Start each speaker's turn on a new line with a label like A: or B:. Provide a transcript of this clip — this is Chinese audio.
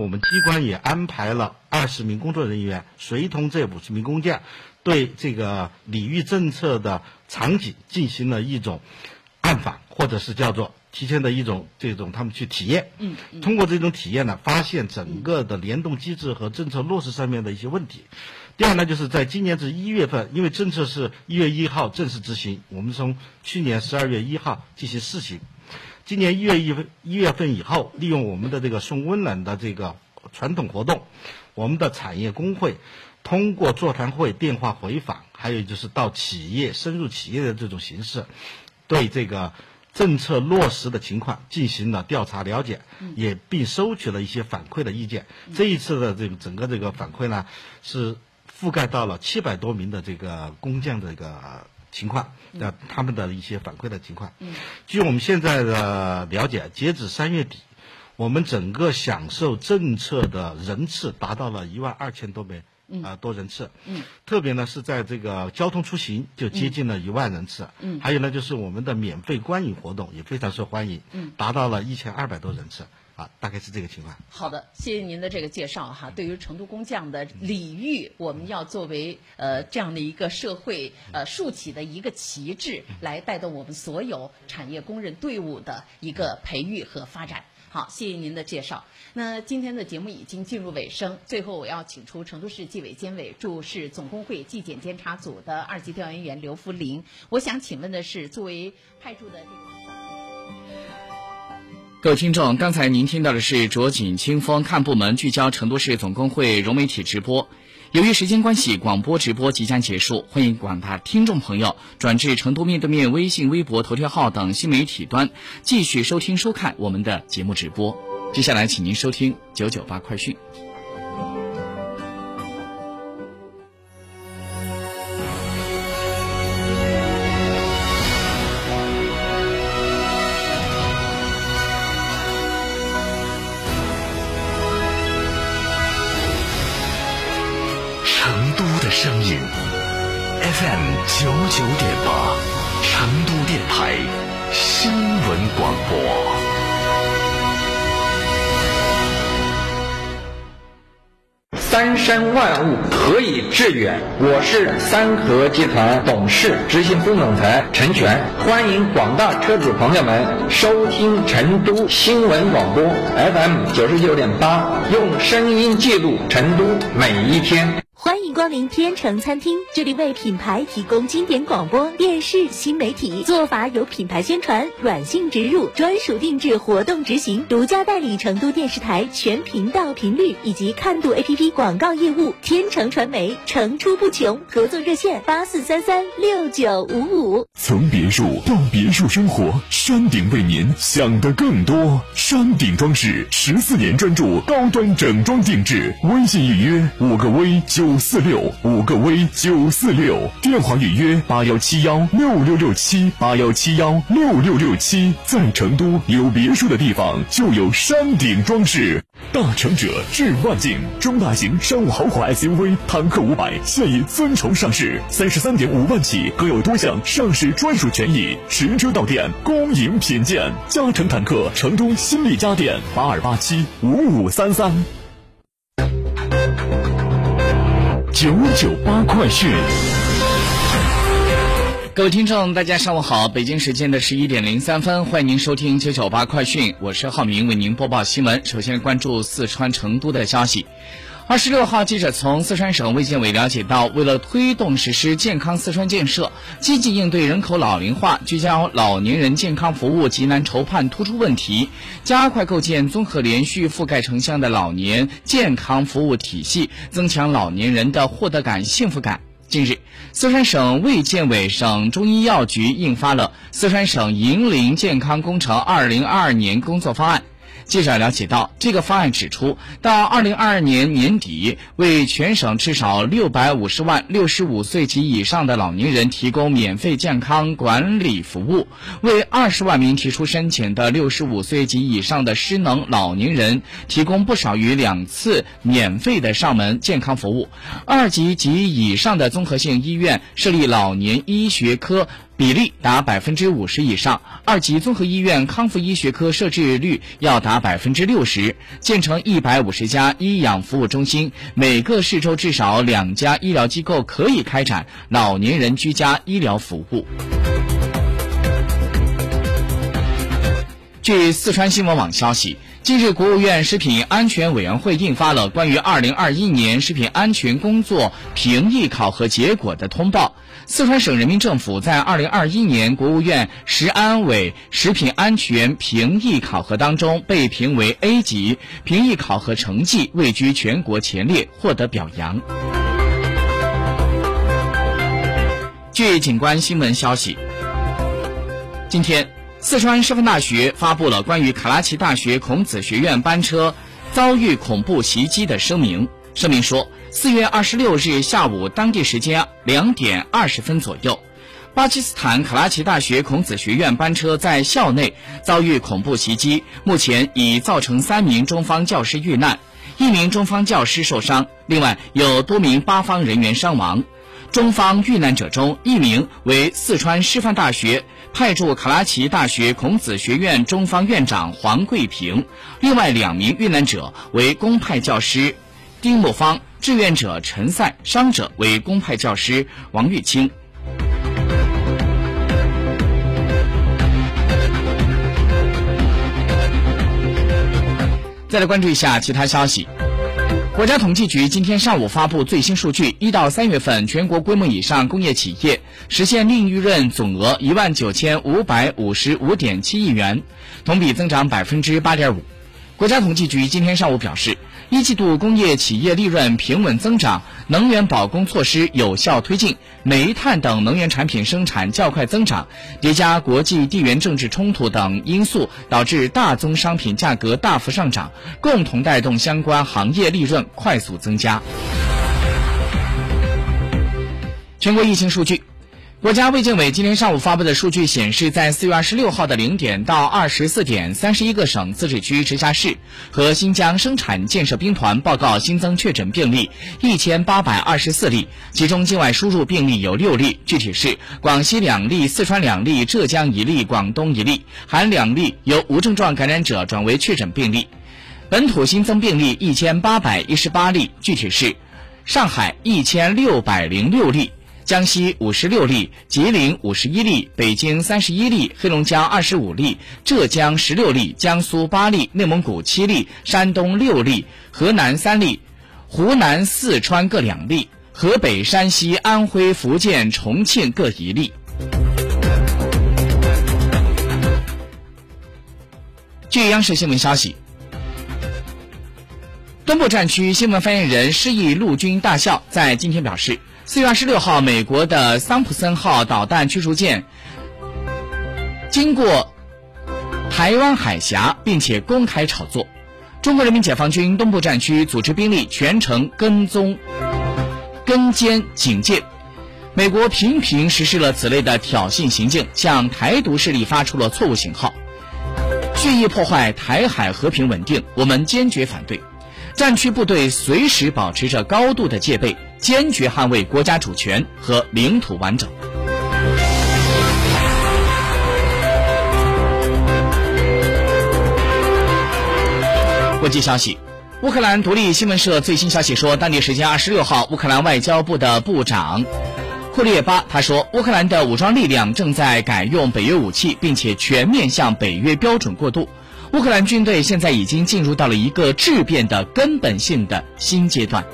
A: 我们机关也安排了二十名工作人员，随同这五十名工匠，对这个礼遇政策的场景进行了一种暗访，或者是叫做提前的一种这种他们去体验。
B: 嗯，
A: 通过这种体验呢，发现整个的联动机制和政策落实上面的一些问题。第二呢，就是在今年至一月份，因为政策是一月一号正式执行，我们从去年十二月一号进行试行。今年一月一份一月份以后，利用我们的这个送温暖的这个传统活动，我们的产业工会通过座谈会、电话回访，还有就是到企业深入企业的这种形式，对这个政策落实的情况进行了调查了解，也并收取了一些反馈的意见。这一次的这个整个这个反馈呢，是覆盖到了七百多名的这个工匠的这个。情况，呃他们的一些反馈的情况。
B: 嗯，
A: 据我们现在的了解，截止三月底，我们整个享受政策的人次达到了一万二千多名，啊多人次。
B: 嗯，
A: 特别呢是在这个交通出行就接近了一万人次。
B: 嗯，
A: 还有呢就是我们的免费观影活动也非常受欢迎。
B: 嗯，
A: 达到了一千二百多人次。啊，大概是这个情况。
B: 好的，谢谢您的这个介绍哈。对于成都工匠的礼遇，我们要作为呃这样的一个社会呃竖起的一个旗帜，来带动我们所有产业工人队伍的一个培育和发展。好，谢谢您的介绍。那今天的节目已经进入尾声，最后我要请出成都市纪委监委驻市总工会纪检监察组的二级调研员刘福林。我想请问的是，作为派驻的这个。
C: 各位听众，刚才您听到的是卓锦清风看部门聚焦成都市总工会融媒体直播。由于时间关系，广播直播即将结束，欢迎广大听众朋友转至成都面对面微信、微博、头条号等新媒体端，继续收听收看我们的节目直播。接下来，请您收听九九八快讯。
D: 都的声音 FM 九九点八，成都电台新闻广播。
E: 三山万物何以致远？我是三和集团董事、执行副总裁陈全，欢迎广大车主朋友们收听成都新闻广播 FM 九十九点八，用声音记录成都每一天。
F: 欢迎光临天成餐厅，这里为品牌提供经典广播电视新媒体做法有品牌宣传、软性植入、专属定制活动执行、独家代理成都电视台全频道频率以及看度 APP 广告业务。天成传媒层出不穷，合作热线八四三三六九五五。
D: 从别墅到别墅生活，山顶为您想的更多。山顶装饰十四年专注高端整装定制，微信预约五个微九。五四六五个 V 九四六电话预约八幺七幺六六六七八幺七幺六六六七，在成都有别墅的地方就有山顶装饰。大成者致万境，中大型商务豪华 SUV 坦克五百现已尊崇上市，三十三点五万起，各有多项上市专属权益，实车到店，恭迎品鉴。嘉诚坦克成都新力家电八二八七五五三三。九九八快讯，
C: 各位听众，大家上午好，北京时间的十一点零三分，欢迎您收听九九八快讯，我是浩明，为您播报新闻。首先关注四川成都的消息。二十六号，记者从四川省卫健委了解到，为了推动实施健康四川建设，积极应对人口老龄化、聚焦老年人健康服务急难筹判突出问题，加快构建综合连续覆盖城乡的老年健康服务体系，增强老年人的获得感、幸福感。近日，四川省卫健委、省中医药局印发了《四川省银龄健康工程二零二二年工作方案》。记者了解到，这个方案指出，到二零二二年年底，为全省至少六百五十万六十五岁及以上的老年人提供免费健康管理服务；为二十万名提出申请的六十五岁及以上的失能老年人提供不少于两次免费的上门健康服务；二级及以上的综合性医院设立老年医学科。比例达百分之五十以上；二级综合医院康复医学科设置率要达百分之六十；建成一百五十家医养服务中心，每个市州至少两家医疗机构可以开展老年人居家医疗服务。据四川新闻网消息，近日国务院食品安全委员会印发了关于二零二一年食品安全工作评议考核结果的通报。四川省人民政府在二零二一年国务院食安委食品安全评议考核当中被评为 A 级，评议考核成绩位居全国前列，获得表扬。据警官新闻消息，今天。四川师范大学发布了关于卡拉奇大学孔子学院班车遭遇恐怖袭击的声明。声明说，四月二十六日下午当地时间两点二十分左右，巴基斯坦卡拉奇大学孔子学院班车在校内遭遇恐怖袭击，目前已造成三名中方教师遇难，一名中方教师受伤，另外有多名巴方人员伤亡。中方遇难者中，一名为四川师范大学派驻卡拉奇大学孔子学院中方院长黄桂平，另外两名遇难者为公派教师丁某芳、志愿者陈赛，伤者为公派教师王玉清。再来关注一下其他消息。国家统计局今天上午发布最新数据，一到三月份全国规模以上工业企业实现净利润总额一万九千五百五十五点七亿元，同比增长百分之八点五。国家统计局今天上午表示。一季度工业企业利润平稳增长，能源保供措施有效推进，煤炭等能源产品生产较快增长，叠加国际地缘政治冲突等因素，导致大宗商品价格大幅上涨，共同带动相关行业利润快速增加。全国疫情数据。国家卫健委今天上午发布的数据显示，在四月二十六号的零点到二十四点，三十一个省、自治区、直辖市和新疆生产建设兵团报告新增确诊病例一千八百二十四例，其中境外输入病例有六例，具体是广西两例、四川两例、浙江一例、广东一例，含两例由无症状感染者转为确诊病例。本土新增病例一千八百一十八例，具体是上海一千六百零六例。江西五十六例，吉林五十一例，北京三十一例，黑龙江二十五例，浙江十六例，江苏八例，内蒙古七例，山东六例，河南三例，湖南、四川各两例，河北、山西、安徽、福建、重庆各一例。据央视新闻消息，东部战区新闻发言人施毅陆军大校在今天表示。四月二十六号，美国的桑普森号导弹驱逐舰经过台湾海峡，并且公开炒作。中国人民解放军东部战区组织兵力全程跟踪、跟监警戒。美国频频实施了此类的挑衅行径，向台独势力发出了错误信号，蓄意破坏台海和平稳定。我们坚决反对。战区部队随时保持着高度的戒备，坚决捍卫国家主权和领土完整。国际消息：乌克兰独立新闻社最新消息说，当地时间二十六号，乌克兰外交部的部长库列巴他说，乌克兰的武装力量正在改用北约武器，并且全面向北约标准过渡。乌克兰军队现在已经进入到了一个质变的根本性的新阶段。